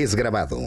es grabado.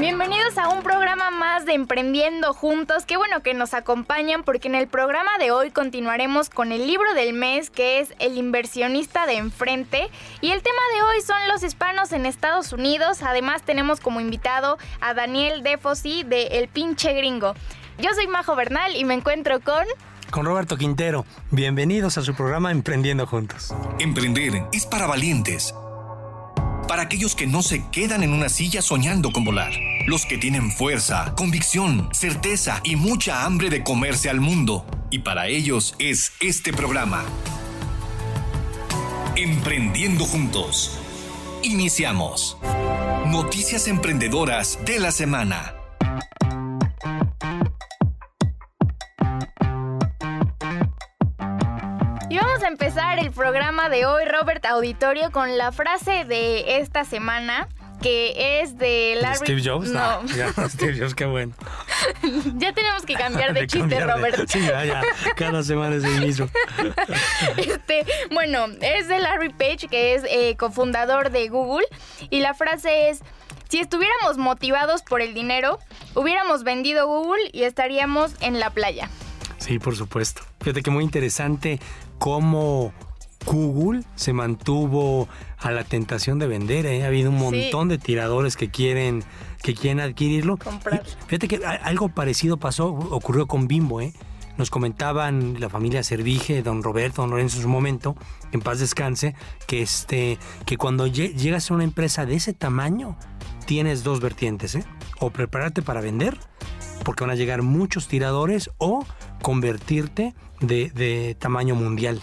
Bienvenidos a un programa más de Emprendiendo Juntos. Qué bueno que nos acompañan porque en el programa de hoy continuaremos con el libro del mes que es El inversionista de enfrente. Y el tema de hoy son los hispanos en Estados Unidos. Además tenemos como invitado a Daniel Defosi de El pinche gringo. Yo soy Majo Bernal y me encuentro con con Roberto Quintero. Bienvenidos a su programa Emprendiendo Juntos. Emprender es para valientes. Para aquellos que no se quedan en una silla soñando con volar. Los que tienen fuerza, convicción, certeza y mucha hambre de comerse al mundo. Y para ellos es este programa. Emprendiendo Juntos. Iniciamos. Noticias emprendedoras de la semana. Empezar el programa de hoy, Robert Auditorio, con la frase de esta semana que es de Larry. Steve Jobs, no. ya, Steve Jobs, qué bueno. ya tenemos que cambiar de, chiste, Robert. sí, ya, ya. Cada semana es el mismo. este, bueno, es de Larry Page, que es eh, cofundador de Google, y la frase es. Si estuviéramos motivados por el dinero, hubiéramos vendido Google y estaríamos en la playa. Sí, por supuesto. Fíjate que muy interesante cómo Google se mantuvo a la tentación de vender. ¿eh? Ha habido un montón de tiradores que quieren, que quieren adquirirlo. Fíjate que algo parecido pasó, ocurrió con Bimbo. ¿eh? Nos comentaban la familia Servige, don Roberto, don Lorenzo en su momento, en paz descanse, que, este, que cuando llegas a una empresa de ese tamaño, tienes dos vertientes. ¿eh? O prepararte para vender, porque van a llegar muchos tiradores, o convertirte de, tamaño mundial.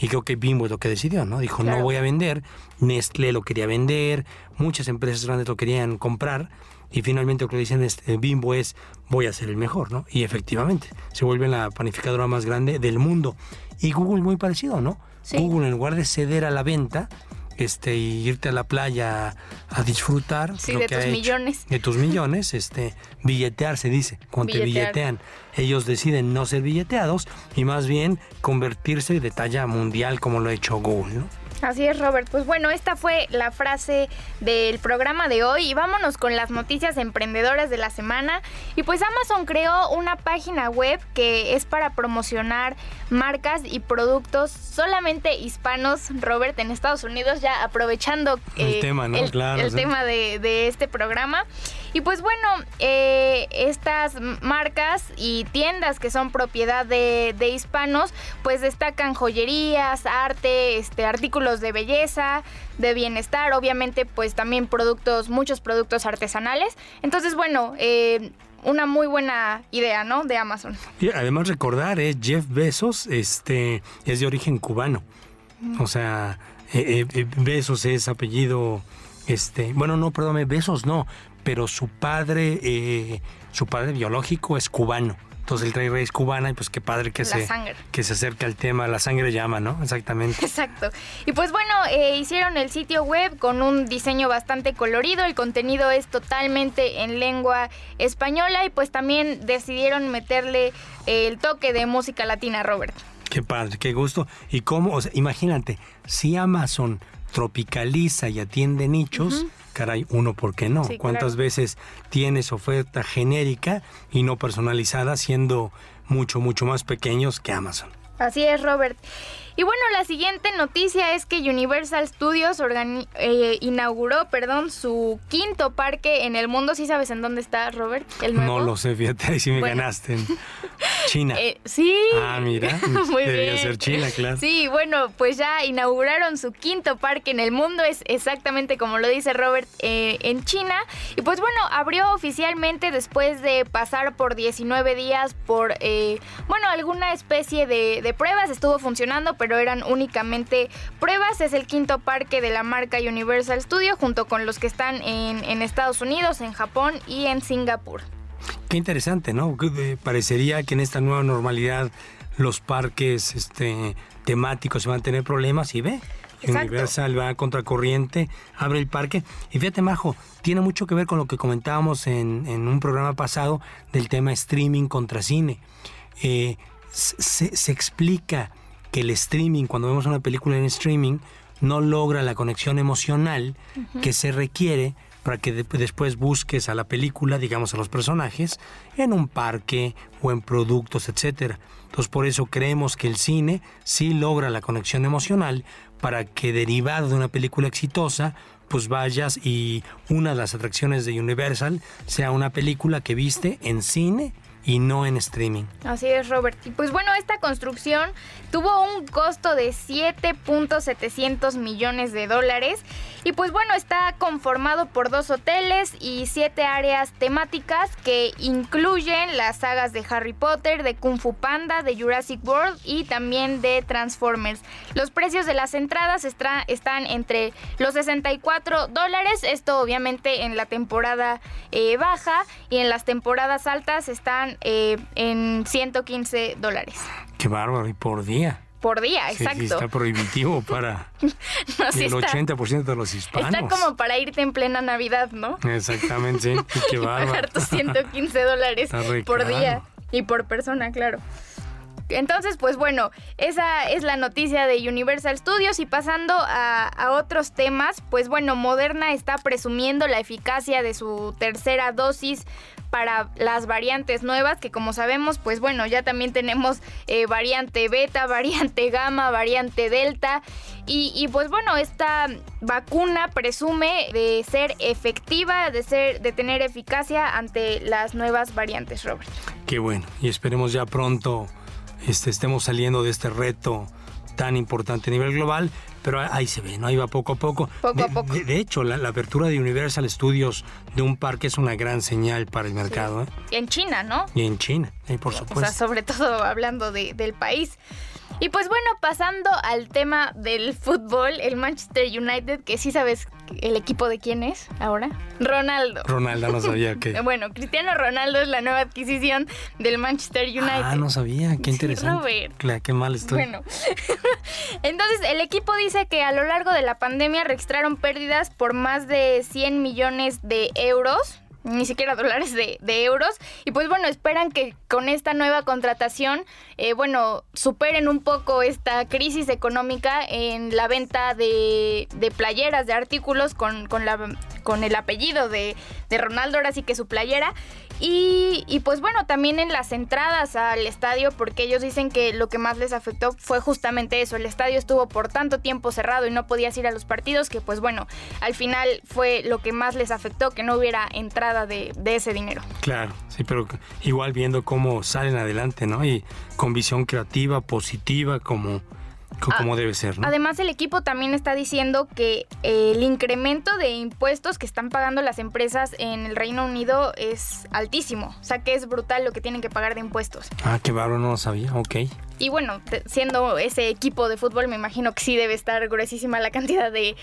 Y creo que Bimbo es lo que decidió, ¿no? Dijo, no voy a vender, Nestlé lo quería vender, muchas empresas grandes lo querían comprar, y finalmente lo que dicen es, eh, Bimbo es, voy a ser el mejor, ¿no? Y efectivamente, se vuelve la panificadora más grande del mundo. Y Google muy parecido, ¿no? Google en lugar de ceder a la venta, este, y irte a la playa a disfrutar de tus millones. de tus millones, este, billetear se dice, cuando te billetean, ellos deciden no ser billeteados y más bien convertirse de talla mundial como lo ha hecho Google, ¿no? Así es, Robert. Pues bueno, esta fue la frase del programa de hoy y vámonos con las noticias emprendedoras de la semana. Y pues Amazon creó una página web que es para promocionar marcas y productos solamente hispanos, Robert, en Estados Unidos, ya aprovechando el eh, tema, ¿no? claro, el tema de, de este programa. Y pues bueno, eh, estas marcas y tiendas que son propiedad de, hispanos, pues destacan joyerías, arte, este, artículos de belleza, de bienestar, obviamente pues también productos, muchos productos artesanales. Entonces bueno, eh, una muy buena idea, ¿no? De Amazon. Y además recordar, es eh, Jeff Bezos, este, es de origen cubano. O sea, eh, Bezos es apellido, este, bueno, no, perdóname, Besos no, pero su padre, eh, su padre biológico es cubano. Entonces el rey rey es cubana y pues qué padre que, se, que se acerque al tema, la sangre llama, ¿no? Exactamente. Exacto. Y pues bueno, eh, hicieron el sitio web con un diseño bastante colorido, el contenido es totalmente en lengua española y pues también decidieron meterle el toque de música latina, Robert. Qué padre, qué gusto. Y cómo, o sea, imagínate, si Amazon tropicaliza y atiende nichos, caray, uno, ¿por qué no? ¿Cuántas veces tienes oferta genérica y no personalizada siendo mucho, mucho más pequeños que Amazon? Así es, Robert. Y bueno, la siguiente noticia es que Universal Studios eh, inauguró, perdón, su quinto parque en el mundo. ¿Sí sabes en dónde está, Robert? El nuevo? No lo sé, fíjate, ahí sí me ganaste. En China. Eh, sí. Ah, mira. Muy Debería ser China, claro. Sí, bueno, pues ya inauguraron su quinto parque en el mundo. Es exactamente como lo dice Robert eh, en China. Y pues bueno, abrió oficialmente después de pasar por 19 días por, bueno, alguna especie de, de pruebas. Estuvo funcionando, pero pero eran únicamente pruebas. Es el quinto parque de la marca Universal Studio junto con los que están en, Estados Unidos, en Japón y en Singapur. Qué interesante, ¿no? Parecería que en esta nueva normalidad los parques este, temáticos se van a tener problemas y ve. Universal va a contracorriente, abre el parque. Y fíjate, Majo, tiene mucho que ver con lo que comentábamos en, un programa pasado del tema streaming contra cine. Eh, se, se explica que el streaming, cuando vemos una película en streaming, no logra la conexión emocional que se requiere para que después busques a la película, digamos a los personajes, en un parque o en productos, etcétera. Entonces por eso creemos que el cine sí logra la conexión emocional para que derivado de una película exitosa, pues vayas y una de las atracciones de Universal sea una película que viste en cine y no en streaming. Así es, Robert. Y pues bueno, esta construcción tuvo un costo de 7.700 millones de dólares y pues bueno, está conformado por dos hoteles y siete áreas temáticas que incluyen las sagas de Harry Potter, de Kung Fu Panda, de Jurassic World y también de Transformers. Los precios de las entradas están entre los 64 dólares, esto obviamente en la temporada eh, baja y en las temporadas altas están eh, en 115 dólares. Qué bárbaro, y por día. Por día, exacto. Sí, está prohibitivo para el 80% de los hispanos. Está como para irte en plena Navidad, ¿no? Exactamente, sí. Qué bárbaro. pagar tus 115 dólares por día y por persona, claro. Entonces, pues bueno, esa es la noticia de Universal Studios y pasando a, otros temas, pues bueno, Moderna está presumiendo la eficacia de su tercera dosis para las variantes nuevas, que como sabemos, pues bueno, ya también tenemos eh, variante beta, variante gamma, variante delta. Y, y, pues bueno, esta vacuna presume de ser efectiva, de ser, de tener eficacia ante las nuevas variantes, Robert. Qué bueno, y esperemos ya pronto este, estemos saliendo de este reto tan importante a nivel global, pero ahí se ve, ¿no? Ahí va poco a poco. Poco a poco. De, hecho, la, apertura de Universal Studios de un parque es una gran señal para el mercado. ¿eh? Y en China, ¿no? Y en China, por supuesto. O sea, sobre todo hablando del país. Y pues bueno, pasando al tema del fútbol, el Manchester United, que sí sabes el equipo de quién es ahora. Ronaldo. Ronaldo, no sabía que. bueno, Cristiano Ronaldo es la nueva adquisición del Manchester United. Ah, no sabía, qué interesante. Claro, qué mal estoy. Bueno, entonces el equipo dice que a lo largo de la pandemia registraron pérdidas por más de 100 millones de euros ni siquiera dólares de, euros. Y pues bueno, esperan que con esta nueva contratación, eh, bueno, superen un poco esta crisis económica en la venta de, de playeras, de artículos con, con, la, con el apellido de, de Ronaldo, ahora sí que su playera. Y, pues bueno, también en las entradas al estadio, porque ellos dicen que lo que más les afectó fue justamente eso. El estadio estuvo por tanto tiempo cerrado y no podías ir a los partidos, que pues bueno, al final fue lo que más les afectó, que no hubiera entrada de, de ese dinero. Claro, sí, pero igual viendo cómo salen adelante, ¿no? Y con visión creativa, positiva, como como debe ser. ¿no? Además, el equipo también está diciendo que el incremento de impuestos que están pagando las empresas en el Reino Unido es altísimo. O sea, que es brutal lo que tienen que pagar de impuestos. Ah, qué bárbaro, no lo sabía. Ok. Y bueno, siendo ese equipo de fútbol, me imagino que sí debe estar gruesísima la cantidad de,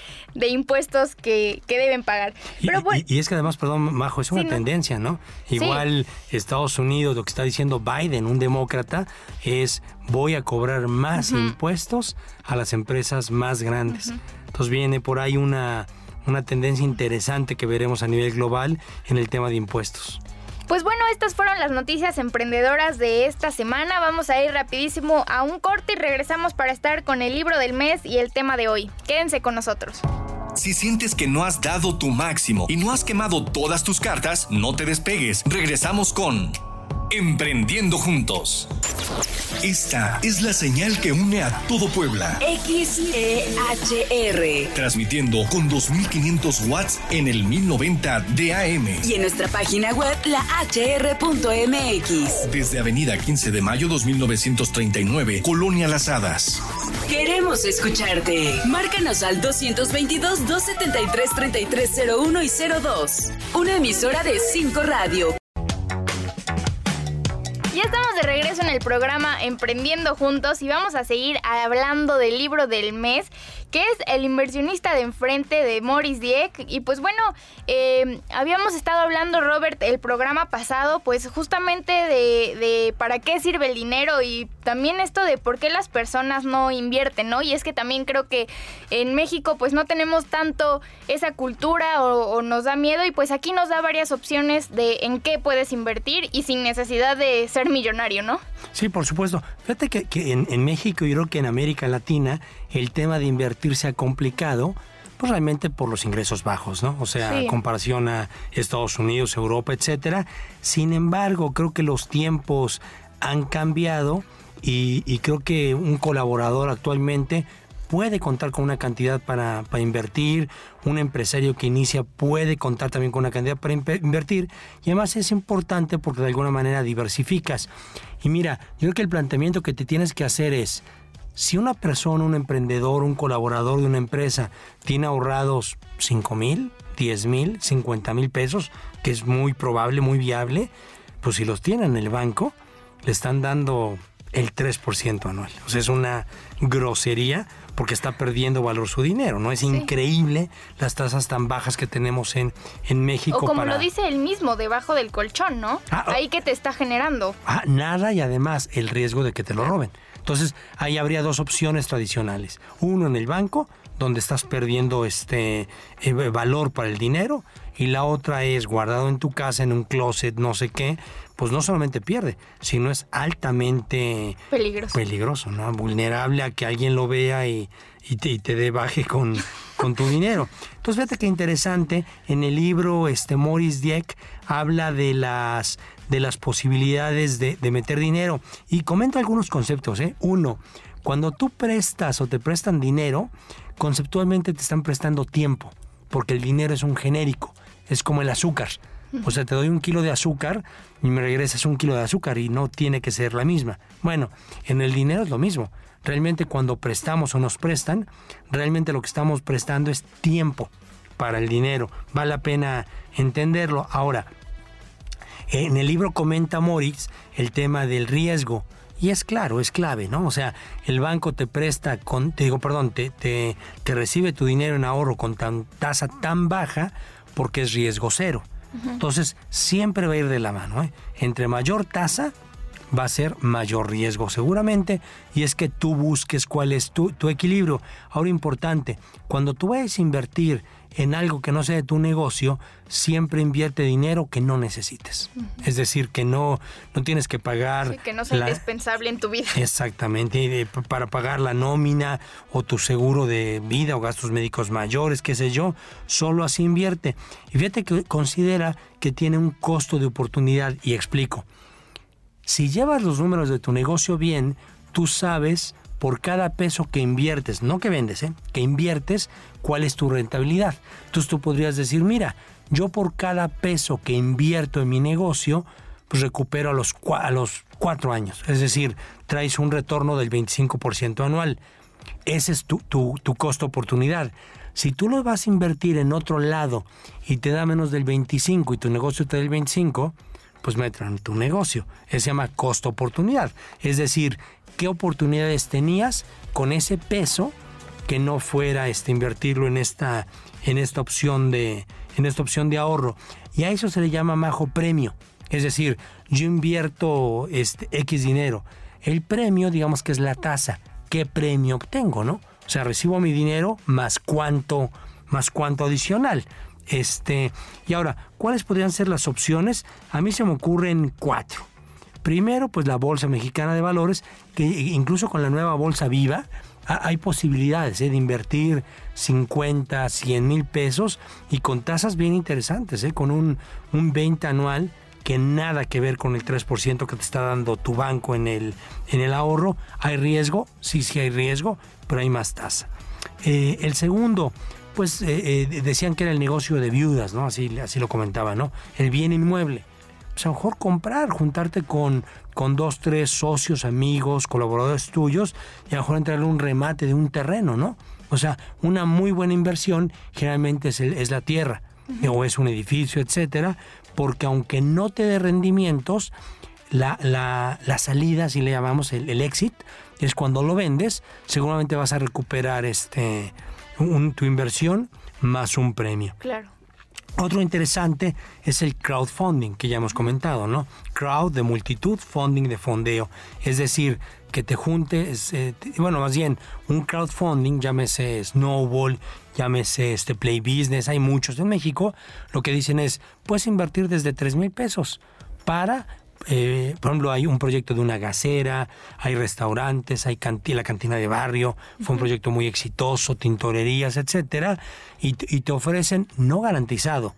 impuestos que, deben pagar. Pero y, es que además, perdón, Majo, es una tendencia, ¿no? Igual Estados Unidos, lo que está diciendo Biden, un demócrata, es voy a cobrar más impuestos a las empresas más grandes. Entonces viene por ahí una, una tendencia interesante que veremos a nivel global en el tema de impuestos. Pues bueno, estas fueron las noticias emprendedoras de esta semana. Vamos a ir rapidísimo a un corte y regresamos para estar con el libro del mes y el tema de hoy. Quédense con nosotros. Si sientes que no has dado tu máximo y no has quemado todas tus cartas, no te despegues. Regresamos con Emprendiendo Juntos. Esta es la señal que une a todo Puebla. XEHR. Transmitiendo con 2500 watts en el 1090 DAM. Y en nuestra página web, la hr.mx. Desde Avenida 15 de Mayo 2939, Colonia Las Hadas. Queremos escucharte. Márcanos al 222-273-3301 y 02. Una emisora de 5 Radio. El programa Emprendiendo Juntos y vamos a seguir hablando del libro del mes que es el inversionista de enfrente de Morris Dieck. Y pues bueno, eh, habíamos estado hablando, Robert, el programa pasado, pues justamente de, de, para qué sirve el dinero y también esto de por qué las personas no invierten, ¿no? Y es que también creo que en México pues no tenemos tanto esa cultura o, nos da miedo y pues aquí nos da varias opciones de en qué puedes invertir y sin necesidad de ser millonario, ¿no? Sí, por supuesto. Fíjate que, en, en México y creo que en América Latina el tema de invertir se ha complicado pues realmente por los ingresos bajos, ¿no? O sea, comparación a Estados Unidos, Europa, etcétera. Sin embargo, creo que los tiempos han cambiado y, creo que un colaborador actualmente puede contar con una cantidad para, para, invertir, un empresario que inicia puede contar también con una cantidad para invertir y además es importante porque de alguna manera diversificas. Y mira, yo creo que el planteamiento que te tienes que hacer es, si una persona, un emprendedor, un colaborador de una empresa tiene ahorrados 5 mil, 10 mil, 50 mil pesos, que es muy probable, muy viable, pues si los tiene en el banco, le están dando el 3% anual. O sea, es una grosería porque está perdiendo valor su dinero, ¿no? Es increíble las tasas tan bajas que tenemos en, en México. O como lo dice él mismo, debajo del colchón, ¿no? Ah. Ahí que te está generando. Ah, nada y además el riesgo de que te lo roben. Entonces, ahí habría dos opciones tradicionales. Uno en el banco, donde estás perdiendo este eh, valor para el dinero, y la otra es guardado en tu casa, en un closet, no sé qué, pues no solamente pierde, sino es altamente peligroso, peligroso ¿no? vulnerable a que alguien lo vea y, te, y te dé baje con, con tu dinero. Entonces, fíjate qué interesante, en el libro este, Morris Dieck habla de las de las posibilidades de, meter dinero. Y comento algunos conceptos. ¿eh? Uno, cuando tú prestas o te prestan dinero, conceptualmente te están prestando tiempo, porque el dinero es un genérico, es como el azúcar. O sea, te doy un kilo de azúcar y me regresas un kilo de azúcar y no tiene que ser la misma. Bueno, en el dinero es lo mismo. Realmente cuando prestamos o nos prestan, realmente lo que estamos prestando es tiempo para el dinero. Vale la pena entenderlo. Ahora, en el libro comenta Moritz el tema del riesgo. Y es claro, es clave, ¿no? O sea, el banco te presta con, te digo, perdón, te, te, recibe tu dinero en ahorro con tan, tasa tan baja porque es riesgo cero. Entonces, siempre va a ir de la mano. ¿eh? Entre mayor tasa, va a ser mayor riesgo seguramente y es que tú busques cuál es tu, tu equilibrio. Ahora importante, cuando tú vayas a invertir en algo que no sea de tu negocio, siempre invierte dinero que no necesites. Es decir, que no, no tienes que pagar... Sí, que no sea indispensable en tu vida. Exactamente, para pagar la nómina o tu seguro de vida o gastos médicos mayores, qué sé yo, solo así invierte. Y fíjate que considera que tiene un costo de oportunidad y explico. Si llevas los números de tu negocio bien, tú sabes por cada peso que inviertes, no que vendes, ¿eh? que inviertes, cuál es tu rentabilidad. Entonces tú podrías decir, mira, yo por cada peso que invierto en mi negocio, pues recupero a los, a los cuatro años. Es decir, traes un retorno del 25% anual. Ese es tu, tu, tu costo oportunidad. Si tú lo vas a invertir en otro lado y te da menos del 25 y tu negocio te da el 25, pues metan en tu negocio. Eso se llama costo oportunidad. Es decir, qué oportunidades tenías con ese peso que no fuera este, invertirlo en esta, en esta opción de en esta opción de ahorro. Y a eso se le llama majo premio. Es decir, yo invierto este X dinero. El premio, digamos que es la tasa. ¿Qué premio obtengo, no? O sea, recibo mi dinero más cuánto, más cuánto adicional. Este, y ahora, ¿cuáles podrían ser las opciones? A mí se me ocurren cuatro. Primero, pues la Bolsa Mexicana de Valores, que incluso con la nueva Bolsa Viva, hay posibilidades ¿eh? de invertir 50, 100 mil pesos y con tasas bien interesantes, ¿eh? con un, un 20 anual que nada que ver con el 3% que te está dando tu banco en el, en el ahorro. ¿Hay riesgo? Sí, sí hay riesgo, pero hay más tasa. Eh, el segundo, pues decían que era el negocio de viudas, ¿no? Así, así lo comentaba, ¿no? El bien inmueble pues a lo mejor comprar, juntarte con, con dos, tres socios, amigos, colaboradores tuyos y a lo mejor entrarle un remate de un terreno, ¿no? O sea, una muy buena inversión generalmente es, es la tierra o es un edificio, etcétera, porque aunque no te dé rendimientos, la, la, la salida, si le llamamos el, el, exit, es cuando lo vendes, seguramente vas a recuperar este, un, tu inversión más un premio. Claro. Otro interesante es el crowdfunding, que ya hemos comentado, ¿no? Crowd de multitud, funding de fondeo. Es decir, que te juntes, eh, bueno, más bien, un crowdfunding, llámese Snowball, llámese este Play Business, hay muchos en México, lo que dicen es, puedes invertir desde 3 mil pesos para eh, por ejemplo, hay un proyecto de una gasera, hay restaurantes, hay la cantina de barrio, fue un proyecto muy exitoso, tintorerías, etcétera, y, te ofrecen no garantizado,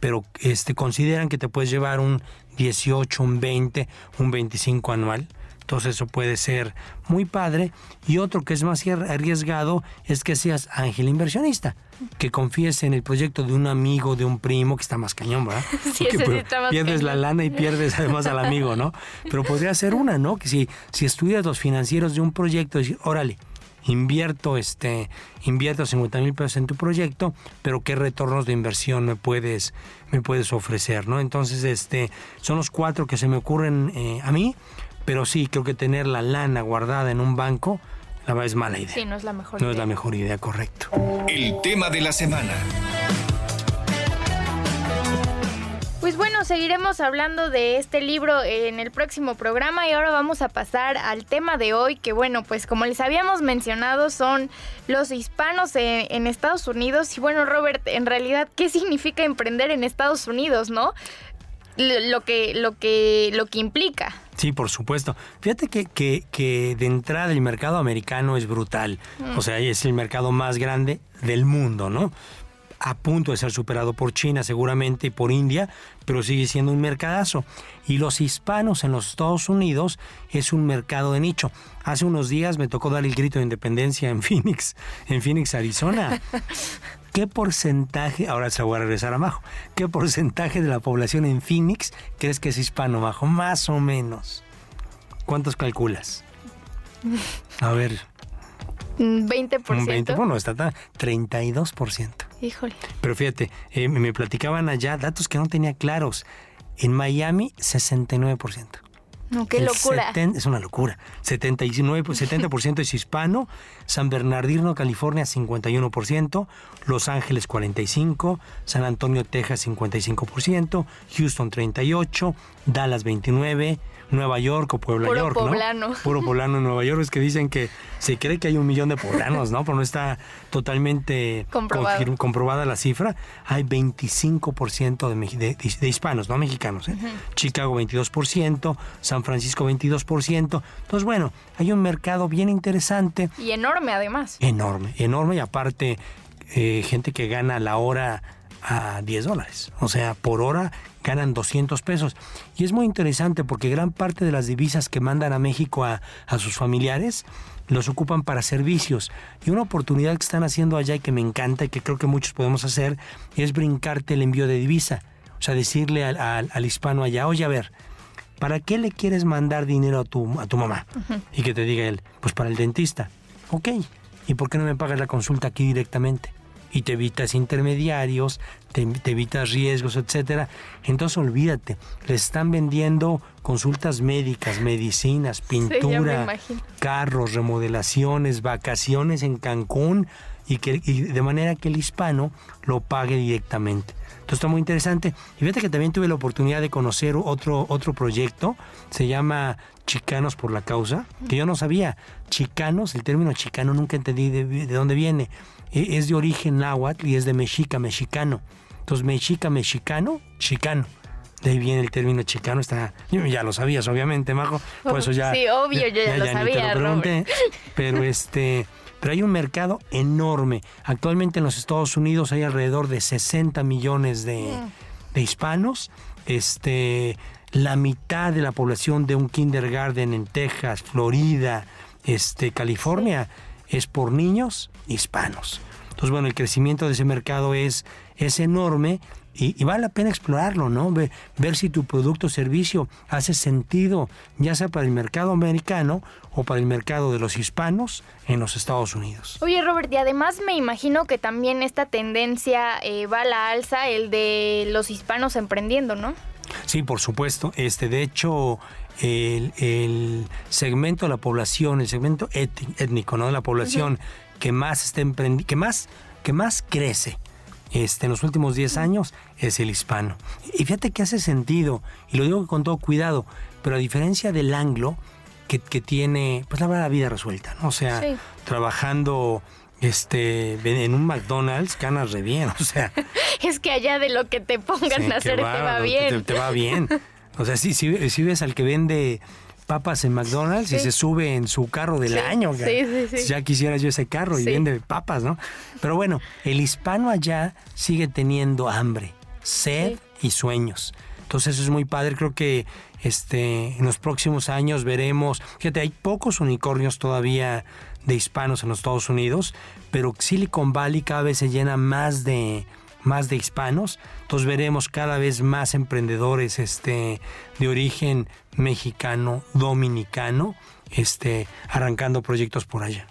pero este consideran que te puedes llevar un 18, un 20, un 25 anual entonces eso puede ser muy padre. Y otro que es más arriesgado es que seas ángel inversionista, que confíes en el proyecto de un amigo, de un primo, que está más cañón, ¿verdad? Sí, Porque, pierdes la lana y pierdes además al amigo, ¿no? Pero podría ser una, ¿no? Que si, si estudias los financieros de un proyecto, decir, órale, invierto este invierto 50 mil pesos en tu proyecto pero qué retornos de inversión me puedes me puedes ofrecer no entonces este son los cuatro que se me ocurren eh, a mí pero sí, creo que tener la lana guardada en un banco la verdad es mala idea. Sí, no es la mejor no idea. es la mejor idea, correcto. El tema de la semana. Pues bueno, seguiremos hablando de este libro en el próximo programa y ahora vamos a pasar al tema de hoy, que bueno, pues como les habíamos mencionado son los hispanos en, Estados Unidos. Y bueno, Robert, en realidad, ¿qué significa emprender en Estados Unidos, no? Lo que, lo que, lo que implica. Sí, por supuesto. Fíjate que, que, que, de entrada el mercado americano es brutal. Mm. O sea, es el mercado más grande del mundo, ¿no? A punto de ser superado por China seguramente y por India, pero sigue siendo un mercadazo. Y los hispanos en los Estados Unidos es un mercado de nicho. Hace unos días me tocó dar el grito de independencia en Phoenix, en Phoenix, Arizona. ¿Qué porcentaje, ahora se voy a regresar a Majo, qué porcentaje de la población en Phoenix crees que es hispano, Majo? Más o menos. ¿Cuántos calculas? A ver. 20%. Un 20, bueno, está 32%. Híjole. Pero fíjate, eh, me platicaban allá datos que no tenía claros. En Miami, 69%. No, qué locura. es una locura. 79, 70% es hispano, San Bernardino, California 51%, Los Ángeles 45%, San Antonio, Texas 55%, Houston 38%, Dallas 29%, Nueva York o Puebla Puro York, poblano. Puro poblano en Nueva York. Es que dicen que se cree que hay un millón de poblanos, ¿no? Pero no está totalmente comprobada la cifra. Hay 25% de, de, hispanos, no mexicanos. ¿eh? Chicago 22%, San Francisco 22%. Entonces, bueno, hay un mercado bien interesante. Y enorme además. Enorme, enorme. Y aparte, eh, gente que gana la hora a 10 dólares. O sea, por hora ganan 200 pesos. Y es muy interesante porque gran parte de las divisas que mandan a México a, sus familiares los ocupan para servicios. Y una oportunidad que están haciendo allá y que me encanta y que creo que muchos podemos hacer es brincarte el envío de divisa. O sea, decirle al, hispano allá, oye, a ver, ¿para qué le quieres mandar dinero a tu, a tu mamá? Y que te diga él, pues para el dentista. Ok, ¿y por qué no me pagas la consulta aquí directamente? Y te evitas intermediarios, te, evitas riesgos, etcétera. Entonces olvídate, le están vendiendo consultas médicas, medicinas, pintura, carros, remodelaciones, vacaciones en Cancún y que de manera que el hispano lo pague directamente. Entonces está muy interesante. Y fíjate que también tuve la oportunidad de conocer otro, otro proyecto, se llama Chicanos por la Causa, que yo no sabía. Chicanos, el término chicano nunca entendí de, de dónde viene. E, es de origen náhuatl y es de mexica, mexicano. Entonces, mexica, mexicano, chicano. De ahí viene el término chicano, está, ya lo sabías, obviamente, Majo. Por eso ya. Sí, obvio, yo ya, lo sabía. pero este, pero hay un mercado enorme. Actualmente en los Estados Unidos hay alrededor de 60 millones de, mm. de hispanos. Este, la mitad de la población de un kindergarten en Texas, Florida, este, California es por niños hispanos. Entonces, bueno, el crecimiento de ese mercado es, es enorme y, vale la pena explorarlo, ¿no? Ver, ver si tu producto o servicio hace sentido, ya sea para el mercado americano o para el mercado de los hispanos en los Estados Unidos. Oye, Robert, y además me imagino que también esta tendencia eh, va a la alza, el de los hispanos emprendiendo, ¿no? Sí, por supuesto. Este, de hecho, el, segmento de la población, el segmento étnico, ¿no? De la población que más está que más, que más crece este, en los últimos 10 años es el hispano. Y fíjate que hace sentido, y lo digo con todo cuidado, pero a diferencia del anglo, que, tiene, pues la vida resuelta, ¿no? O sea, trabajando este en un McDonald's ganas re bien, o sea. es que allá de lo que te pongan a hacer te va bien. Te, va bien. O sea, si, si, si ves al que vende papas en McDonald's y se sube en su carro del año. Sí, ya quisiera yo ese carro y vende papas, ¿no? Pero bueno, el hispano allá sigue teniendo hambre, sed y sueños. Entonces eso es muy padre. Creo que este, en los próximos años veremos, fíjate, hay pocos unicornios todavía de hispanos en los Estados Unidos, pero Silicon Valley cada vez se llena más de, más de hispanos, entonces veremos cada vez más emprendedores este, de origen mexicano, dominicano, este, arrancando proyectos por allá.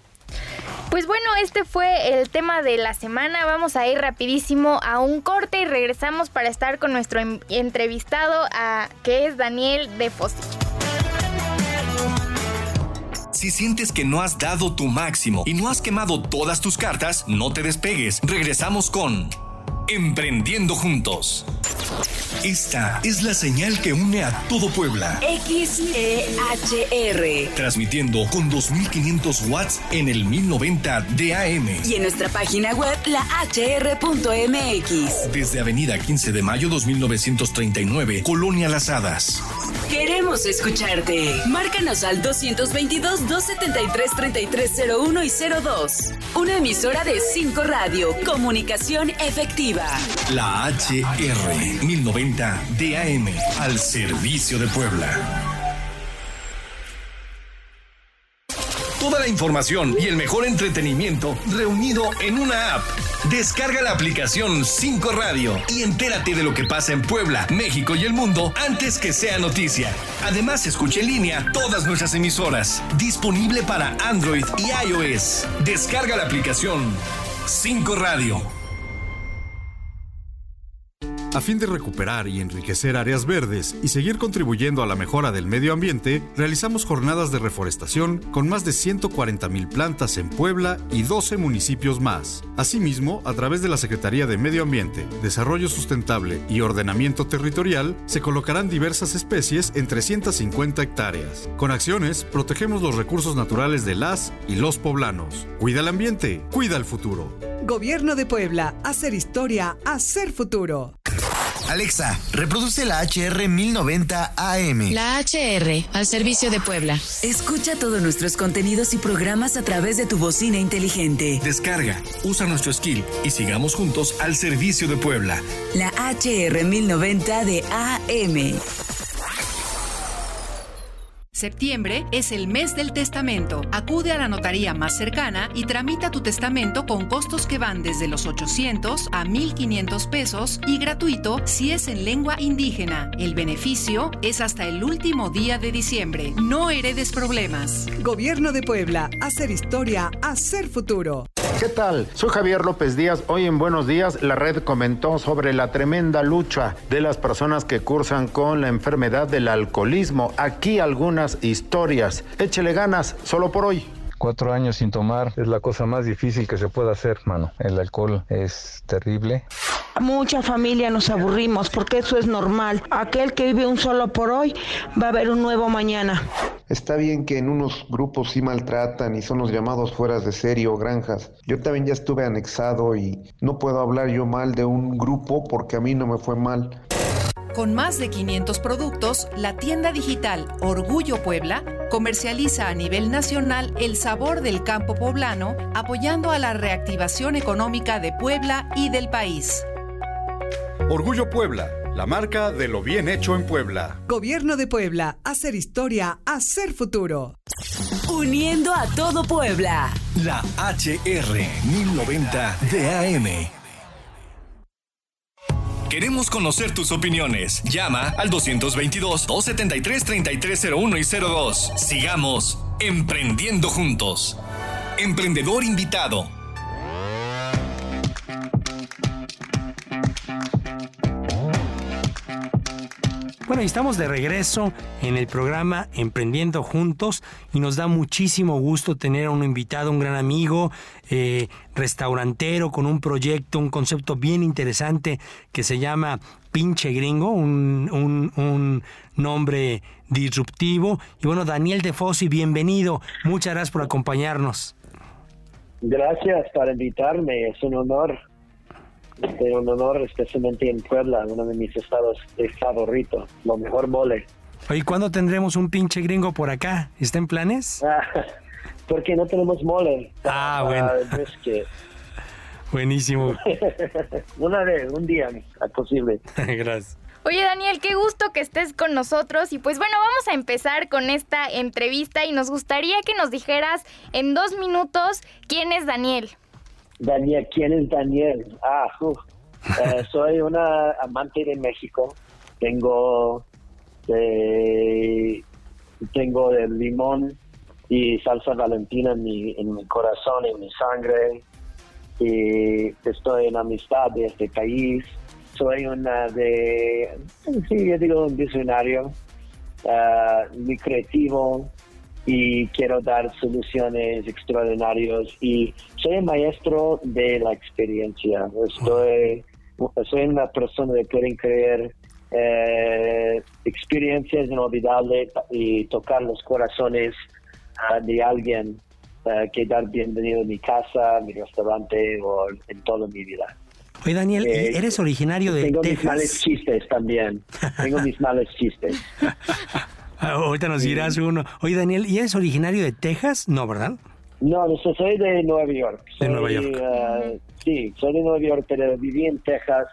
Pues bueno, este fue el tema de la semana. Vamos a ir rapidísimo a un corte y regresamos para estar con nuestro entrevistado, a, que es Daniel de Fossi. Si sientes que no has dado tu máximo y no has quemado todas tus cartas, no te despegues. Regresamos con Emprendiendo Juntos. Esta es la señal que une a todo Puebla. XEHR. Transmitiendo con 2500 watts en el 1090 DAM. Y en nuestra página web, la hr.mx. Desde Avenida 15 de Mayo 2939, Colonia Las Hadas. Queremos escucharte. Márcanos al 222-273-3301 y 02. Una emisora de 5 Radio. Comunicación efectiva. La HR 1090 DAM. Al servicio de Puebla. Toda la información y el mejor entretenimiento reunido en una app. Descarga la aplicación 5 Radio y entérate de lo que pasa en Puebla, México y el mundo antes que sea noticia. Además, escucha en línea todas nuestras emisoras. Disponible para Android y iOS. Descarga la aplicación 5 Radio. A fin de recuperar y enriquecer áreas verdes y seguir contribuyendo a la mejora del medio ambiente, realizamos jornadas de reforestación con más de 140.000 plantas en Puebla y 12 municipios más. Asimismo, a través de la Secretaría de Medio Ambiente, Desarrollo Sustentable y Ordenamiento Territorial, se colocarán diversas especies en 350 hectáreas. Con acciones, protegemos los recursos naturales de las y los poblanos. Cuida el ambiente, cuida el futuro. Gobierno de Puebla, hacer historia, hacer futuro. Alexa, reproduce la HR 1090 AM. La HR, al servicio de Puebla. Escucha todos nuestros contenidos y programas a través de tu bocina inteligente. Descarga, usa nuestro skill y sigamos juntos al servicio de Puebla. La HR 1090 de AM. Septiembre es el mes del testamento. Acude a la notaría más cercana y tramita tu testamento con costos que van desde los 800 a 1500 pesos y gratuito si es en lengua indígena. El beneficio es hasta el último día de diciembre. No heredes problemas. Gobierno de Puebla. Hacer historia, hacer futuro. ¿Qué tal? Soy Javier López Díaz. Hoy en Buenos Días la red comentó sobre la tremenda lucha de las personas que cursan con la enfermedad del alcoholismo. Aquí algunas historias. Échele ganas, solo por hoy. Cuatro años sin tomar es la cosa más difícil que se puede hacer, mano. El alcohol es terrible. Mucha familia nos aburrimos porque eso es normal. Aquel que vive un solo por hoy va a haber un nuevo mañana. Está bien que en unos grupos sí maltratan y son los llamados fueras de serie o granjas. Yo también ya estuve anexado y no puedo hablar yo mal de un grupo porque a mí no me fue mal. Con más de 500 productos, la tienda digital Orgullo Puebla comercializa a nivel nacional el sabor del campo poblano, apoyando a la reactivación económica de Puebla y del país. Orgullo Puebla, la marca de lo bien hecho en Puebla. Gobierno de Puebla, hacer historia, hacer futuro. Uniendo a todo Puebla. La HR 1090 DAM. Queremos conocer tus opiniones. Llama al 222-273-3301 y 02. Sigamos emprendiendo juntos. Emprendedor invitado. Bueno, y estamos de regreso en el programa Emprendiendo Juntos y nos da muchísimo gusto tener a un invitado, un gran amigo, eh, restaurantero con un proyecto, un concepto bien interesante que se llama Pinche Gringo, un, un, un nombre disruptivo. Y bueno, Daniel De Fossi, bienvenido. Muchas gracias por acompañarnos. Gracias por invitarme, es un honor. Es un honor, especialmente en Puebla, uno de mis estados favoritos, lo mejor mole. Oye, ¿cuándo tendremos un pinche gringo por acá? ¿Está en planes? porque no tenemos mole. Ah, bueno. Buenísimo. Una vez, un día, posible. Gracias. Oye Daniel, qué gusto que estés con nosotros y pues bueno, vamos a empezar con esta entrevista y nos gustaría que nos dijeras en dos minutos quién es Daniel. Daniel, ¿quién es Daniel? Ah, eh, soy una amante de México. Tengo tengo el limón y salsa valentina en mi, en mi corazón, en mi sangre. Y estoy en amistad de este país soy una de, sí, yo digo un visionario, uh, muy creativo y quiero dar soluciones extraordinarias y soy un maestro de la experiencia. Estoy, soy una persona que pueden creer eh, experiencias inolvidables y tocar los corazones uh, de alguien uh, que dar bienvenido a mi casa, mi restaurante o en toda mi vida. Oye, Daniel, eh, ¿eres originario de tengo Texas? Tengo mis males chistes también. Tengo mis males chistes. Ah, ahorita nos dirás uno. Oye, Daniel, ¿y eres originario de Texas? No, ¿verdad? No, soy de Nueva York. de Nueva York. Uh, sí, soy de Nueva York, pero viví en Texas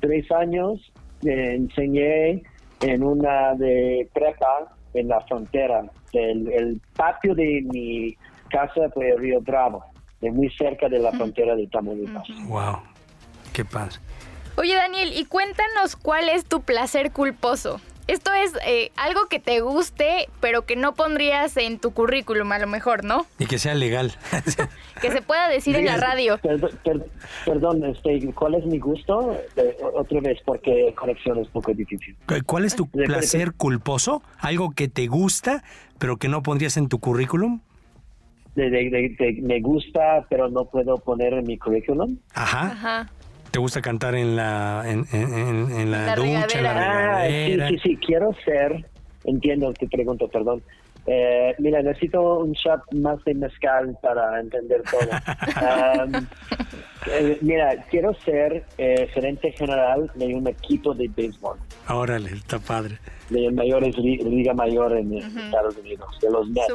tres años. enseñé en una de prepa en la frontera. El, el patio de mi casa fue Río Bravo, de muy cerca de la frontera de Tamaulipas. Wow. Qué padre. Oye, Daniel, y cuéntanos cuál es tu placer culposo. Esto es eh, algo que te guste, pero que no pondrías en tu currículum, a lo mejor, ¿no? Y que sea legal. que se pueda decir en la radio. Perdón, este, ¿cuál es mi gusto? otra vez, porque conexión es un poco difícil. ¿Cuál es tu placer culposo? ¿Algo que te gusta, pero que no pondrías en tu currículum? me gusta, pero no puedo poner en mi currículum. Ajá. Ajá. ¿Te gusta cantar en la, en, en, la, ducha, en la ah, sí, sí, sí, quiero ser, entiendo te pregunto, perdón. Eh, mira, necesito un shot más de mezcal para entender todo. Eh, mira, quiero ser eh, gerente general de un equipo de béisbol. Órale, está padre. De la mayor liga mayor en Estados Unidos, de los Mets.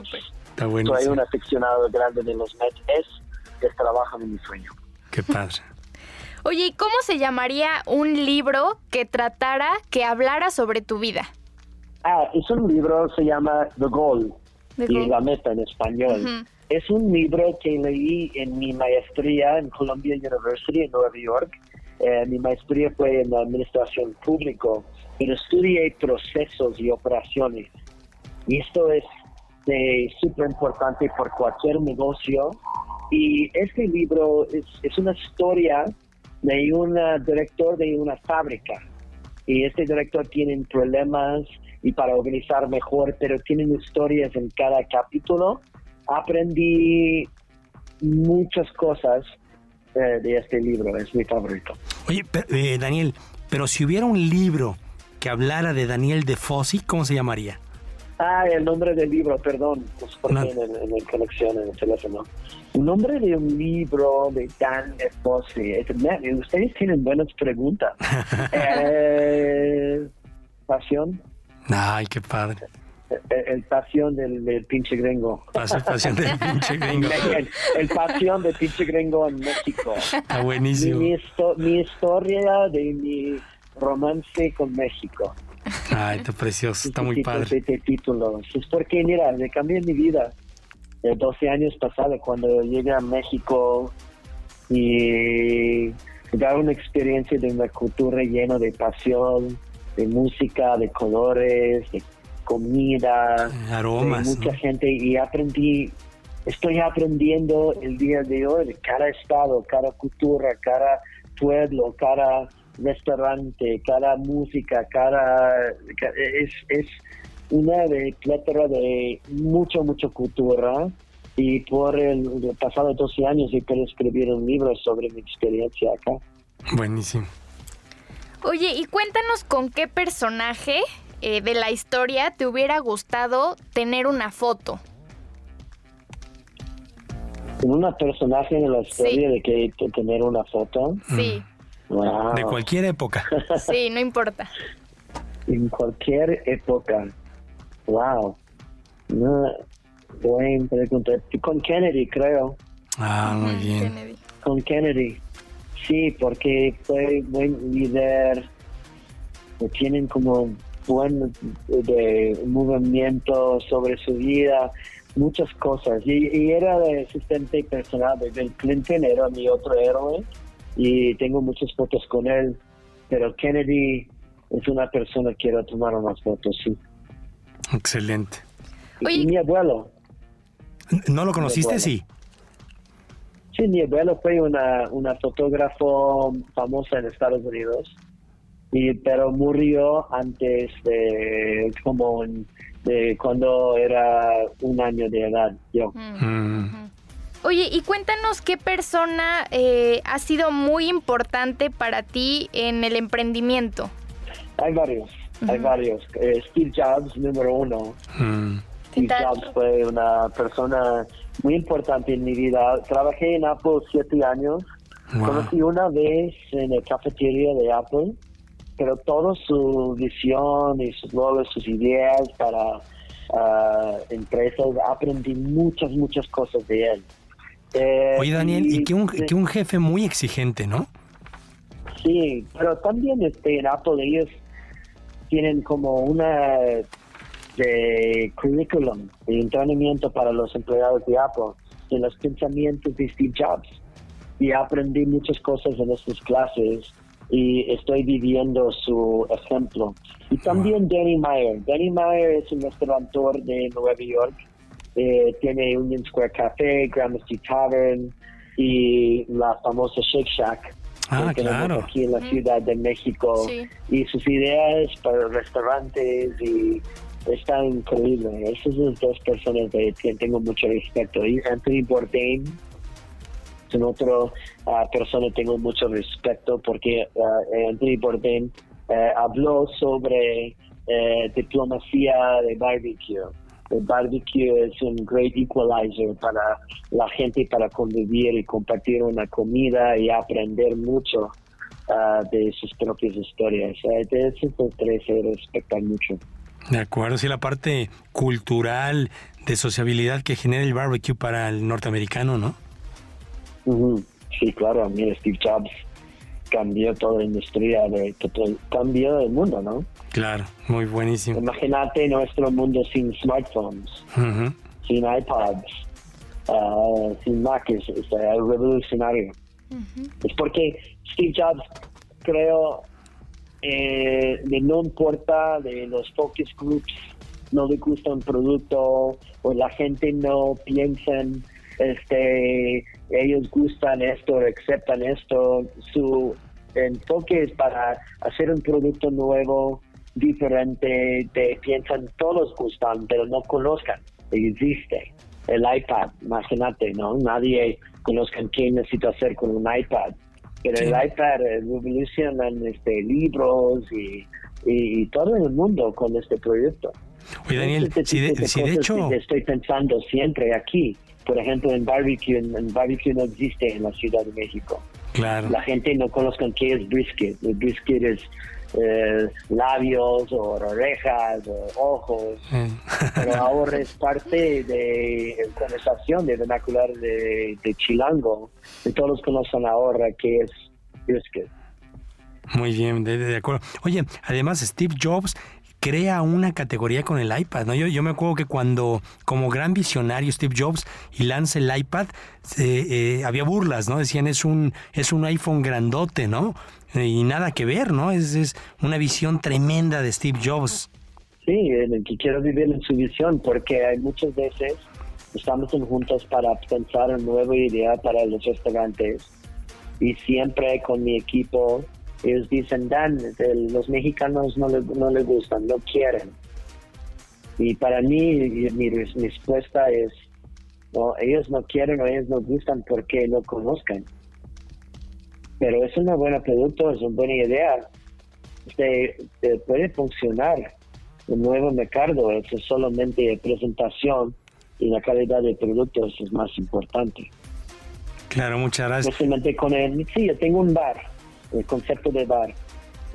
Está bueno. Soy un aficionado grande de los Mets. Es el trabajo de mi sueño. Qué padre. Oye, ¿y cómo se llamaría un libro que tratara, que hablara sobre tu vida? Ah, es un libro, se llama The Goal, y La Meta en español. Es un libro que leí en mi maestría en Columbia University en Nueva York. Eh, mi maestría fue en la administración pública, pero estudié procesos y operaciones. Y esto es súper importante por cualquier negocio. Y este libro es, es una historia de un director de una fábrica y este director tiene problemas y para organizar mejor, pero tienen historias en cada capítulo. Aprendí muchas cosas eh, de este libro, es mi favorito. Oye, eh, Daniel, pero si hubiera un libro que hablara de Daniel de Fossi, ¿cómo se llamaría? Ah, el nombre del libro, perdón, pues porque en, en, en, conexión en el teléfono. El nombre de un libro de Dan Fossi. Ustedes tienen buenas preguntas. eh, pasión. Ay, qué padre. El, pasión del, pinche gringo. pasión del pinche gringo. el, pasión del pinche gringo en México. Está buenísimo. Mi, mi historia de mi romance con México. Ay, está precioso, está muy padre. Este título. Es porque, mira, me cambié mi vida. De 12 años pasados, cuando llegué a México y dar una experiencia de una cultura llena de pasión, de música, de colores, de comida, aromas. De mucha gente. Y aprendí, estoy aprendiendo el día de hoy de cada estado, cada cultura, cada pueblo, cada restaurante, cada música, cada... Es, es una de plátano de mucho, mucho cultura y por el, pasado 12 años he querido escribir un libro sobre mi experiencia acá. Buenísimo. Oye, y cuéntanos con qué personaje eh, de la historia te hubiera gustado tener una foto. Con una personaje de la historia de que tener una foto. Sí. De cualquier época. Sí, no importa. En cualquier época. Wow. No, buen pregunta. Con Kennedy, creo. Ah, muy bien. Con Kennedy. Sí, porque fue buen líder. Tienen como buen de movimiento sobre su vida, muchas cosas. Y, era de asistente personal de Bill Clinton, era mi otro héroe. Y tengo muchas fotos con él. Pero Kennedy es una persona que quiero tomar unas fotos, sí. Excelente. Y, mi abuelo. ¿No lo conociste? Sí. Sí, mi abuelo fue una, una fotógrafo famosa en Estados Unidos, y, pero murió antes de, como de cuando era un año de edad, yo. Mm. Oye, y cuéntanos qué persona eh, ha sido muy importante para ti en el emprendimiento. Hay varios. Hay varios. Eh, Steve Jobs, número uno. Mm. Steve Jobs fue una persona muy importante en mi vida. Trabajé en Apple siete años. Conocí una vez en la cafetería de Apple, pero toda su visión y sus logros, sus ideas para uh, empresas, aprendí muchas, muchas cosas de él. Eh, Oye, Daniel, y, que, un, que un jefe muy exigente, ¿no? Sí, pero también este, en Apple ellos tienen como una de curriculum, de entrenamiento para los empleados de Apple, de los pensamientos de Steve Jobs. Y aprendí muchas cosas en estas clases y estoy viviendo su ejemplo. Y también Danny Meyer. Danny Meyer es un restaurantor de Nueva York. Eh, tiene Union Square Café, Gramercy Tavern y la famosa Shake Shack ah, claro. aquí en la Ciudad de México. Y sus ideas para restaurantes y está increíble. Esas son dos personas de quien tengo mucho respeto. Y Anthony Bourdain es un otro uh, persona que tengo mucho respeto porque uh, Anthony Bourdain uh, habló sobre diplomacia de barbecue el barbecue es un great equalizer para la gente para convivir y compartir una comida y aprender mucho uh, de sus propias historias. Uh, de esos tres se respetan mucho. De acuerdo, sí, la parte cultural de sociabilidad que genera el barbecue para el norteamericano, ¿no? Sí, claro, mira, Steve Jobs cambió toda la industria, de, cambió el mundo, ¿no? Claro, muy buenísimo. Imagínate nuestro mundo sin smartphones, sin iPods, uh, sin Mac, es, revolucionario. Es porque Steve Jobs, creo, eh, no importa de los focus groups, no le gusta un producto o la gente no piensa este ellos gustan esto, aceptan esto, su enfoque es para hacer un producto nuevo, diferente, te piensan todos gustan, pero no conozcan, existe. El iPad, imagínate, ¿no? Nadie conozca qué necesita hacer con un iPad. Pero el iPad revoluciona este, libros y, y, todo el mundo con este proyecto. Oye, Daniel, si de hecho... Estoy pensando siempre aquí por ejemplo, en barbecue, en, barbecue no existe en la Ciudad de México. Claro. La gente no conozca qué es brisket. El brisket es eh, labios o orejas o ojos. Pero ahora es parte de conversación de vernacular de, de Chilango. Y todos conocen ahora qué es brisket. Muy bien, de, acuerdo. Oye, además Steve Jobs crea una categoría con el iPad. ¿no? Yo, yo me acuerdo que cuando, como gran visionario, Steve Jobs y lanza el iPad, eh, había burlas, ¿no? Decían es un, es un iPhone grandote, ¿no? Y nada que ver, ¿no? Es, es una visión tremenda de Steve Jobs. Sí, en el que quiero vivir en su visión, porque hay muchas veces estamos juntos para pensar en nueva idea para los restaurantes y siempre con mi equipo Ellos dicen, Dan, los mexicanos no le, no le gustan, no quieren. Y para mí, mi, respuesta es, no, ellos no quieren o ellos no gustan porque no conozcan. Pero es una buena producto, es una buena idea. Usted, puede funcionar un nuevo mercado, es solamente presentación y la calidad de productos es más importante. Claro, muchas gracias. con el, sí, yo tengo un bar, el concepto de bar.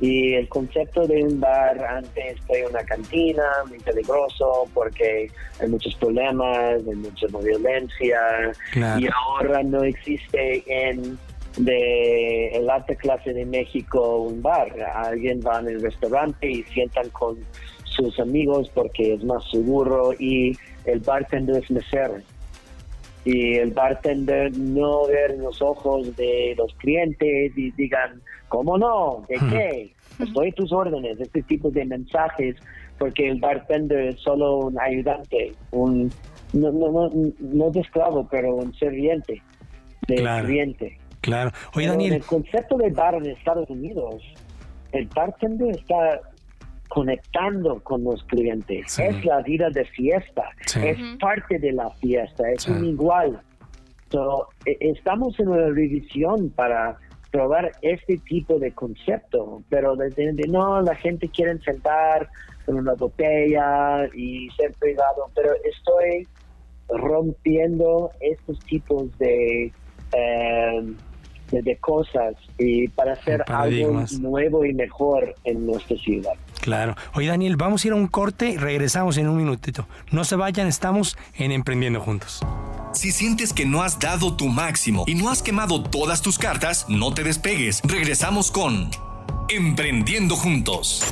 Y el concepto de un bar antes fue una cantina, muy peligroso porque hay muchos problemas, hay mucha violencia y ahora no existe en de el alta clase de México un bar. Alguien va en el restaurante y sientan con sus amigos porque es más seguro y el bartender es mesero y el bartender no ver en los ojos de los clientes y digan, ¿cómo no? ¿De qué? Estoy a tus órdenes, este tipo de mensajes, porque el bartender es solo un ayudante, un no, no, no, no de esclavo, pero un serviente del cliente. Claro. Oye, Daniel. el concepto de bar en Estados Unidos, el bartender está conectando con los clientes. Es la vida de fiesta, es parte de la fiesta, es un igual. E, estamos en una revisión para probar este tipo de concepto, pero desde no, la gente quiere sentar con una botella y ser privado, pero estoy rompiendo estos tipos de eh, de, cosas y para hacer algo nuevo y mejor en nuestra ciudad. Claro. Oye, Daniel, vamos a ir a un corte y regresamos en un minutito. No se vayan, estamos en Emprendiendo Juntos. Si sientes que no has dado tu máximo y no has quemado todas tus cartas, no te despegues. Regresamos con Emprendiendo Juntos.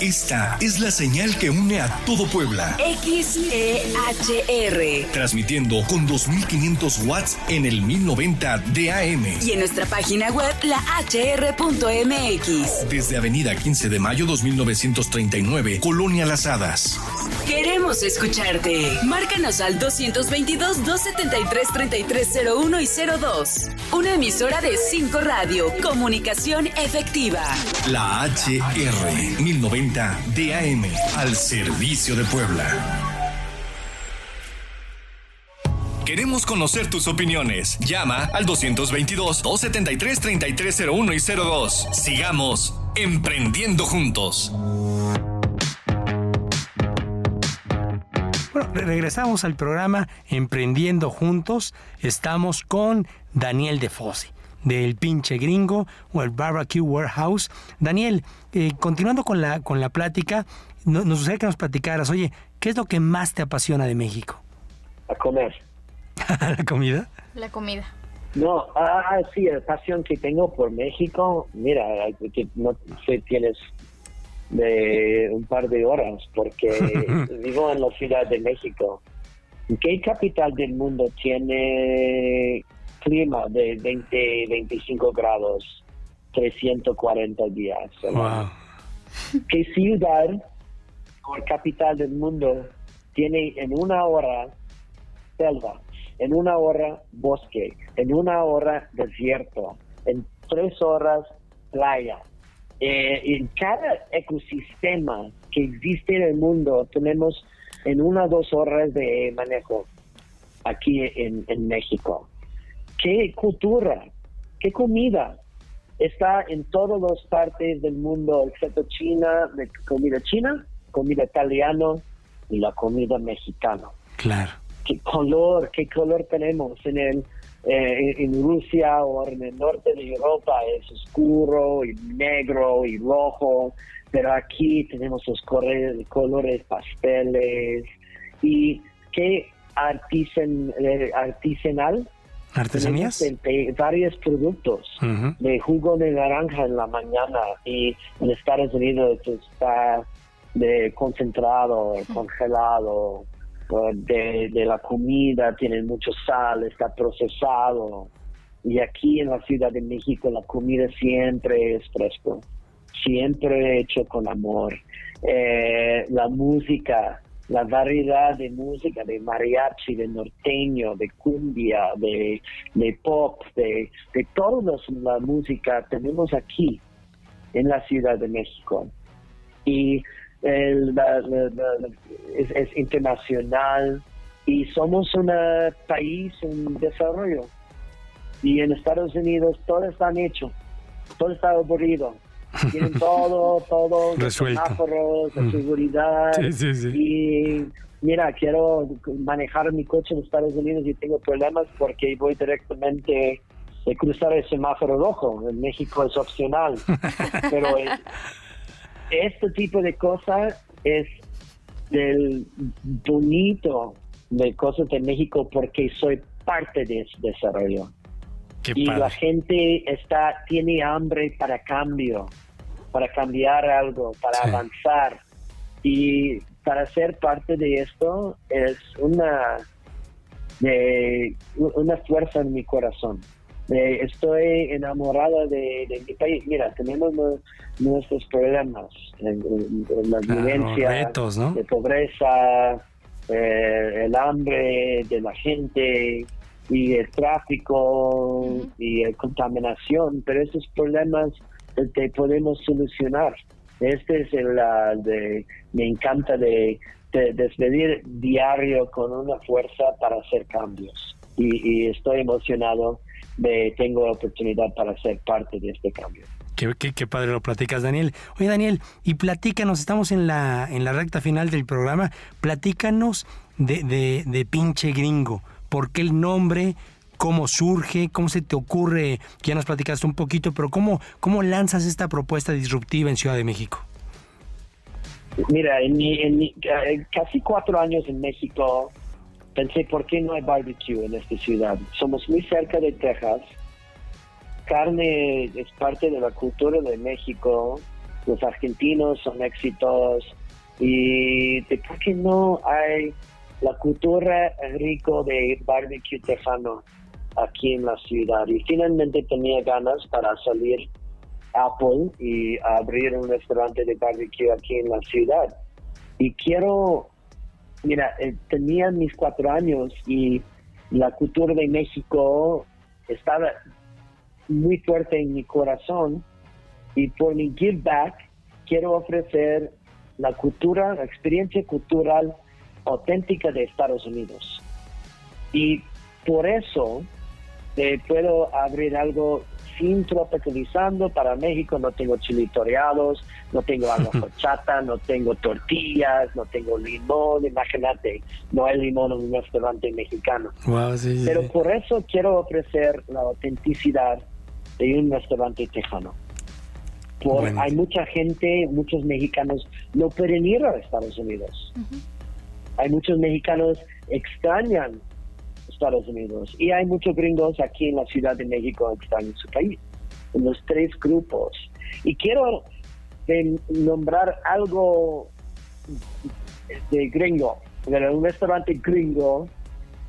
Esta es la señal que une a todo Puebla. XEHR. Transmitiendo con 2500 watts en el 1090 DAM. Y en nuestra página web, la hr.mx. Desde Avenida 15 de Mayo 2939, Colonia Las Hadas. Queremos escucharte. Márcanos al 222-273-3301 y 02. Una emisora de 5 Radio. Comunicación efectiva. La HR 1090 DAM al servicio de Puebla. Queremos conocer tus opiniones. Llama al 222-273-3301 y 02. Sigamos emprendiendo juntos. Bueno, regresamos al programa Emprendiendo Juntos. Estamos con Daniel De Fossi del pinche gringo o el barbecue warehouse. Daniel, eh, continuando con la, con la plática, nos gustaría que nos platicaras, oye, ¿qué es lo que más te apasiona de México? A comer. ¿La comida? La comida. No, ah, ah, sí, la pasión que tengo por México, mira, que no sé, tienes de un par de horas, porque vivo en la Ciudad de México. ¿Qué capital del mundo tiene clima de 20, 25 grados, 340 días. ¿Qué ciudad o capital del mundo tiene en una hora selva, en una hora bosque, en una hora desierto, en tres horas playa? Eh, en cada ecosistema que existe en el mundo tenemos en una o dos horas de manejo aquí en México qué cultura, qué comida está en todas las partes del mundo, excepto China, de comida china, comida italiana y la comida mexicana. Claro. ¿Qué color, qué color tenemos en el eh, en Rusia o en el norte de Europa es oscuro y negro y rojo, pero aquí tenemos los colores pasteles y qué artisan, eh, artesanal ¿Artesanías? varios productos de jugo de naranja en la mañana y en Estados Unidos está de concentrado, congelado, de, de la comida, tiene mucho sal, está procesado. Y aquí en la Ciudad de México la comida siempre es fresco, siempre hecho con amor. Eh, la música la variedad de música, de mariachi, de norteño, de cumbia, de, pop, de, de toda la música tenemos aquí. en la Ciudad de México. Y es, internacional y somos un país en desarrollo. Y en Estados Unidos todo está hecho, todo está aburrido. Tienen todo, todo, Resuelto. semáforos de Mm. seguridad. Sí, sí, sí. Y mira, quiero manejar mi coche en Estados Unidos y tengo problemas porque voy directamente de cruzar el semáforo rojo. En México es opcional. Pero este tipo de cosas es del bonito de cosas de México porque soy parte de ese desarrollo. Qué y padre. la gente está tiene hambre para cambio, para cambiar algo, para Sí. avanzar. Y para ser parte de esto es una de una fuerza en mi corazón. Eh, estoy enamorada de, de mi país. Mira, tenemos nu- nuestros problemas, en, en- en la Claro, violencia, retos, ¿no? de pobreza, eh, el hambre de la gente y el tráfico y la contaminación, pero esos problemas que podemos solucionar. Este es el de me encanta de, de despedir diario con una fuerza para hacer cambios y, y estoy emocionado de tengo la oportunidad para ser parte de este cambio. Qué, qué- qué padre lo platicas, Daniel. Oye, Daniel, y platícanos, estamos en la, en la recta final del programa, platícanos de, de, de pinche gringo. ¿Por qué el nombre? ¿Cómo surge? ¿Cómo se te ocurre? Ya nos platicaste un poquito, pero ¿cómo, cómo lanzas esta propuesta disruptiva en Ciudad de México? Mira, en, mi- en eh, casi cuatro años en México pensé, ¿por qué no hay barbecue en esta ciudad? Somos muy cerca de Texas. Carne es parte de la cultura de México. Los argentinos son éxitos. Y de por qué no hay la cultura rico de barbecue tejano aquí en la ciudad. Y finalmente tenía ganas para salir Apple y abrir un restaurante de barbecue aquí en la ciudad. Y quiero, mira, eh, tenía mis cuatro años y la cultura de México estaba muy fuerte en mi corazón y por mi give back quiero ofrecer la cultura, la experiencia cultural auténtica de Estados Unidos. Y por eso eh, puedo abrir algo sin tropicalizando para México. No tengo chili toreados, no tengo agua horchata, no tengo tortillas, no tengo limón. Imagínate, no hay limón en un restaurante mexicano. Wow, sí, sí, Pero sí. por eso quiero ofrecer la autenticidad de un restaurante tejano. Por, Bueno. Hay mucha gente, muchos mexicanos no pueden ir a Estados Unidos. Hay muchos mexicanos extrañan Estados Unidos y hay muchos gringos aquí en la Ciudad de México que extrañan su país. En los tres grupos. Y quiero eh, nombrar algo de gringo. Pero un restaurante gringo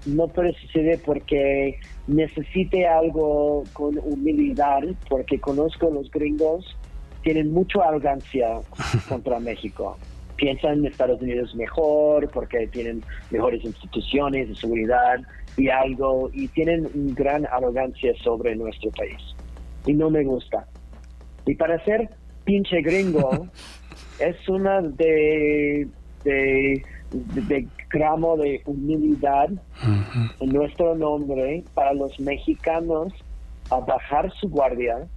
no puede suceder porque necesite algo con humildad, porque conozco los gringos, tienen mucha arrogancia contra México. Piensan en Estados Unidos mejor porque tienen mejores instituciones de seguridad y algo, y tienen gran arrogancia sobre nuestro país. Y no me gusta. Y para ser pinche gringo, es una de, de, de, de gramo de humildad en nuestro nombre para los mexicanos a bajar su guardia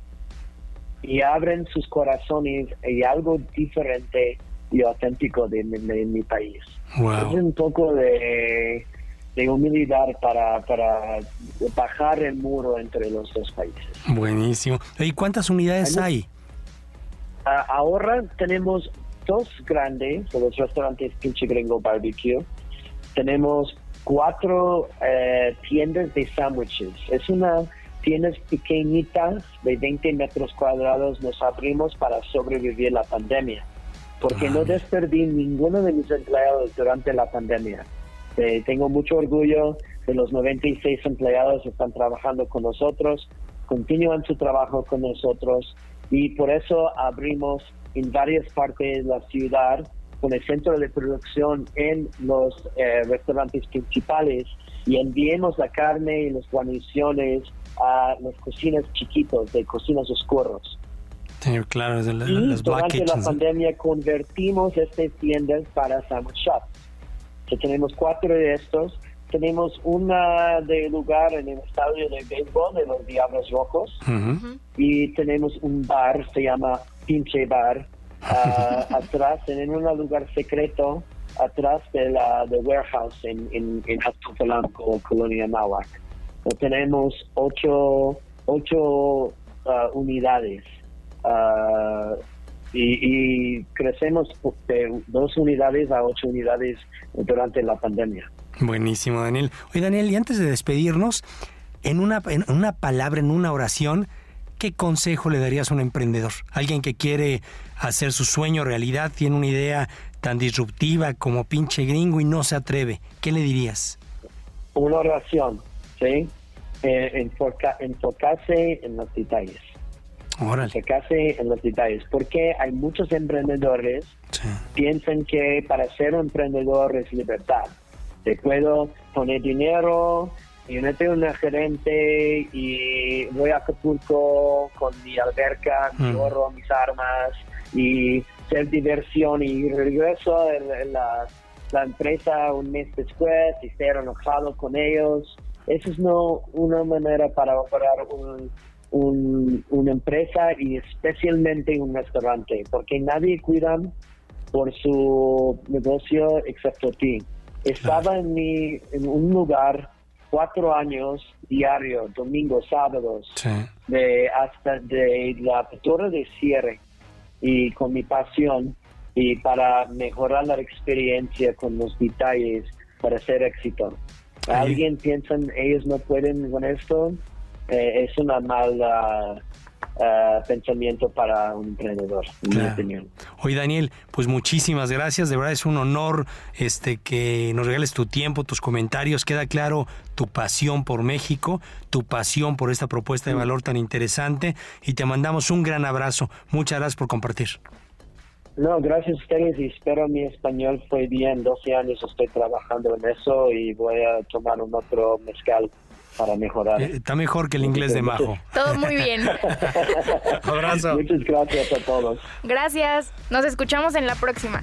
y abren sus corazones y algo diferente y auténtico de, mi- de mi país. Wow. Es un poco de, de humildad para, para bajar el muro entre los dos países. Buenísimo. ¿Y cuántas unidades hay? Ah, ahora tenemos dos grandes de los restaurantes Pinche Gringo Barbecue. Tenemos cuatro eh, tiendas de sándwiches. Es una tiendas pequeñitas de 20 metros cuadrados. Nos abrimos para sobrevivir la pandemia. Porque no desperdí ninguno de mis empleados durante la pandemia. Eh, tengo mucho orgullo de los 96 empleados que están trabajando con nosotros, continúan su trabajo con nosotros y por eso abrimos en varias partes de la ciudad con el centro de producción en los eh, restaurantes principales y enviemos la carne y las guarniciones a las cocinas chiquitos, de cocinas oscuros. claro, de y durante la pandemia convertimos estas tiendas para sandwich tenemos cuatro de estos. Tenemos una de lugar en el estadio de béisbol de los Diablos Rojos y tenemos un bar, se llama Pinche Bar, uh, atrás, en un lugar secreto, atrás de la de warehouse en, en, en Colonia Nahuac. Tenemos ocho, ocho uh, unidades uh, y, y, crecemos de dos unidades a ocho unidades durante la pandemia. Buenísimo, Daniel. Oye, Daniel, y antes de despedirnos, en una, en una palabra, en una oración, ¿qué consejo le darías a un emprendedor? Alguien que quiere hacer su sueño realidad, tiene una idea tan disruptiva como pinche gringo y no se atreve. ¿Qué le dirías? Una oración, ¿sí? Eh, enfocarse en los detalles. Enfocarse en los detalles. Porque hay muchos emprendedores que piensan que para ser un emprendedor es libertad. Te puedo poner dinero, y no tengo una gerente y voy a Acapulco con mi alberca, mi gorro, mis armas y ser diversión y regreso en, la, empresa un mes después y ser enojado con ellos. Esa es no una manera para operar un, una empresa y especialmente un restaurante, porque nadie cuida por su negocio excepto ti. Estaba en, mi, en un lugar cuatro años diario, domingos, sábados, de hasta de la apertura de cierre y con mi pasión y para mejorar la experiencia con los detalles para ser éxito. Alguien piensa ellos no pueden con esto, eh, es una mala uh, pensamiento para un emprendedor, en mi opinión. Oye, Daniel, pues muchísimas gracias. De verdad es un honor este que nos regales tu tiempo, tus comentarios. Queda claro tu pasión por México, tu pasión por esta propuesta de valor tan interesante y te mandamos un gran abrazo. Muchas gracias por compartir. No, gracias a ustedes y espero mi español fue bien. 12 años estoy trabajando en eso y voy a tomar un otro mezcal para mejorar. Eh, está mejor que el inglés de Majo. Todo muy bien. Abrazo. Muchas gracias a todos. Gracias. Nos escuchamos en la próxima.